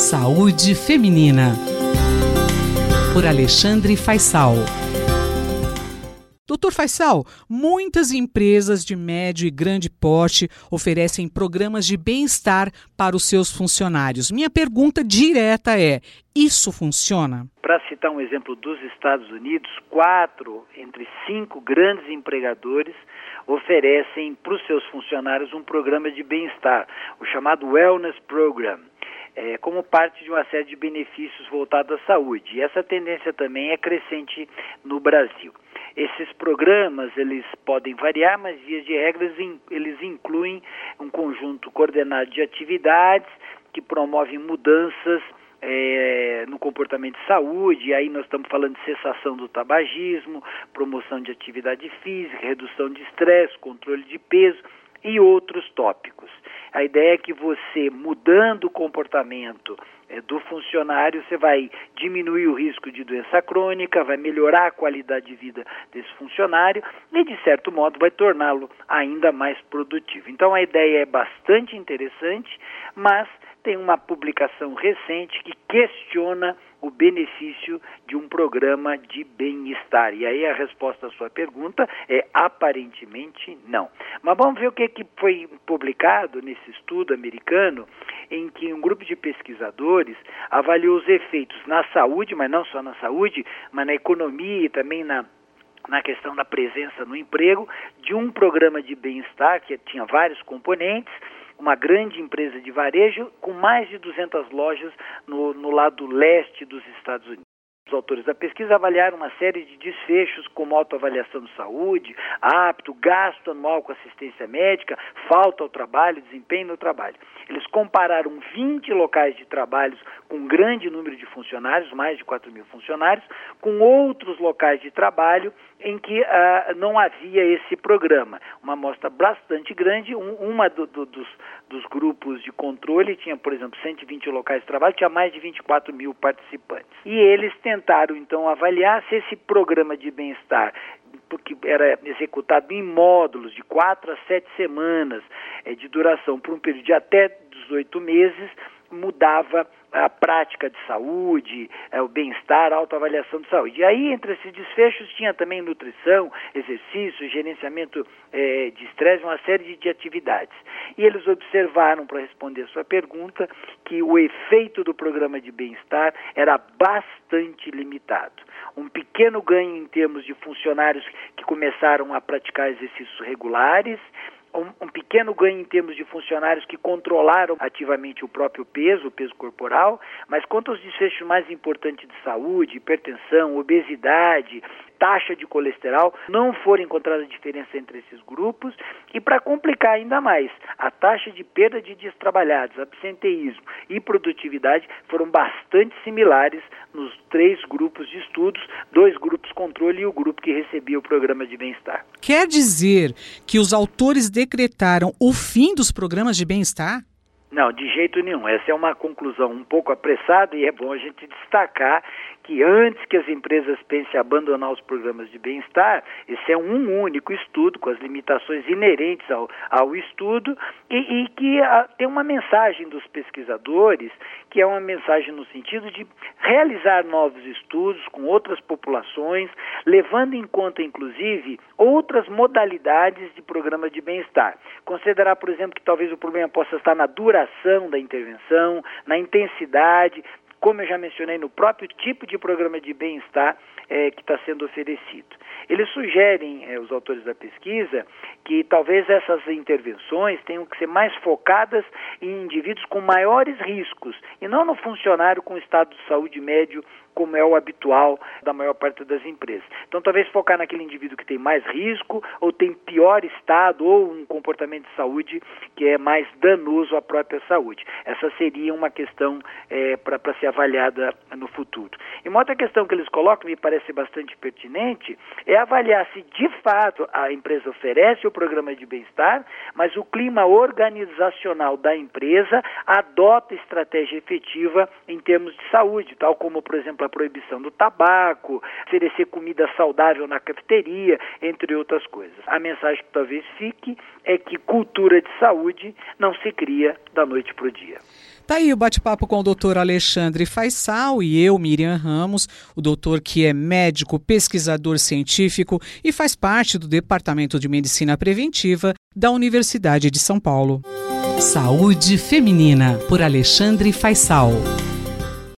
Saúde Feminina. Por Alexandre Faisal. Doutor Faisal, muitas empresas de médio e grande porte oferecem programas de bem-estar para os seus funcionários. Minha pergunta direta é: isso funciona? Para citar um exemplo dos Estados Unidos, quatro entre cinco grandes empregadores oferecem para os seus funcionários um programa de bem-estar, o chamado Wellness Program é, como parte de uma série de benefícios voltados à saúde. E essa tendência também é crescente no Brasil. Esses programas eles podem variar, mas via de regras eles incluem um conjunto coordenado de atividades que promovem mudanças é, no comportamento de saúde, aí nós estamos falando de cessação do tabagismo, promoção de atividade física, redução de estresse, controle de peso e outros tópicos. A ideia é que você, mudando o comportamento é, do funcionário, você vai diminuir o risco de doença crônica, vai melhorar a qualidade de vida desse funcionário e, de certo modo, vai torná-lo ainda mais produtivo. Então, a ideia é bastante interessante, mas tem uma publicação recente que questiona o benefício de um programa de bem-estar. E aí a resposta à sua pergunta é aparentemente não. Mas vamos ver o que, que foi publicado nesse estudo americano, em que um grupo de pesquisadores avaliou os efeitos na saúde, mas não só na saúde, mas na economia e também na na questão da presença no emprego de um programa de bem-estar que tinha vários componentes uma grande empresa de varejo com mais de 200 lojas no, no lado leste dos Estados Unidos. Os autores da pesquisa avaliaram uma série de desfechos, como autoavaliação de saúde, apto, gasto anual com assistência médica, falta ao trabalho, desempenho no trabalho. Eles compararam 20 locais de trabalhos com um grande número de funcionários, mais de 4 mil funcionários, com outros locais de trabalho em que uh, não havia esse programa. Uma amostra bastante grande, um, uma do, do, dos, dos grupos de controle tinha, por exemplo, 120 locais de trabalho, tinha mais de 24 mil participantes. E eles tentaram, então, avaliar se esse programa de bem-estar porque era executado em módulos de quatro a sete semanas é, de duração por um período de até 18 meses, mudava a prática de saúde, é, o bem-estar, a autoavaliação de saúde. E aí, entre esses desfechos, tinha também nutrição, exercício, gerenciamento é, de estresse, uma série de, de atividades. E eles observaram, para responder a sua pergunta, que o efeito do programa de bem-estar era bastante limitado. Um pequeno ganho em termos de funcionários que começaram a praticar exercícios regulares, um, um, pequeno ganho em termos de funcionários que controlaram ativamente o próprio peso, o peso corporal, mas quanto aos desfechos mais importantes de saúde, hipertensão, obesidade, taxa de colesterol, não foram encontradas diferença entre esses grupos e para complicar ainda mais, a taxa de perda de dias trabalhados, absenteísmo e produtividade foram bastante similares nos três grupos de estudos, dois grupos controle e o grupo que recebia o programa de bem-estar. Quer dizer que os autores decretaram o fim dos programas de bem-estar? Não, de jeito nenhum. Essa é uma conclusão um pouco apressada e é bom a gente destacar que antes que as empresas pensem em abandonar os programas de bem-estar, esse é um único estudo com as limitações inerentes ao, ao estudo e, e que a, ah, tem uma mensagem dos pesquisadores que é uma mensagem no sentido de realizar novos estudos com outras populações, levando em conta inclusive outras modalidades de programa de bem-estar. Considerar, por exemplo, que talvez o problema possa estar na duração da intervenção, na intensidade, como eu já mencionei, no próprio tipo de programa de bem-estar é, que está sendo oferecido. Eles sugerem, é, os autores da pesquisa, que talvez essas intervenções tenham que ser mais focadas em indivíduos com maiores riscos e não no funcionário com estado de saúde médio como é o habitual da maior parte das empresas. Então, talvez focar naquele indivíduo que tem mais risco ou tem pior estado ou um comportamento de saúde que é mais danoso à própria saúde. Essa seria uma questão é, para ser avaliada no futuro. E uma outra questão que eles colocam, me parece bastante pertinente, é avaliar se de fato a empresa oferece o programa de bem-estar, mas o clima organizacional da empresa adota estratégia efetiva em termos de saúde, tal como, por exemplo, a proibição do tabaco, oferecer comida saudável na cafeteria, entre outras coisas. A mensagem que talvez fique é que cultura de saúde não se cria da noite para o dia. Tá aí o bate-papo com o doutor Alexandre Faisal e eu, Miriam Ramos, o doutor que é médico, pesquisador científico e faz parte do Departamento de Medicina Preventiva da Universidade de São Paulo. Saúde Feminina, por Alexandre Faisal.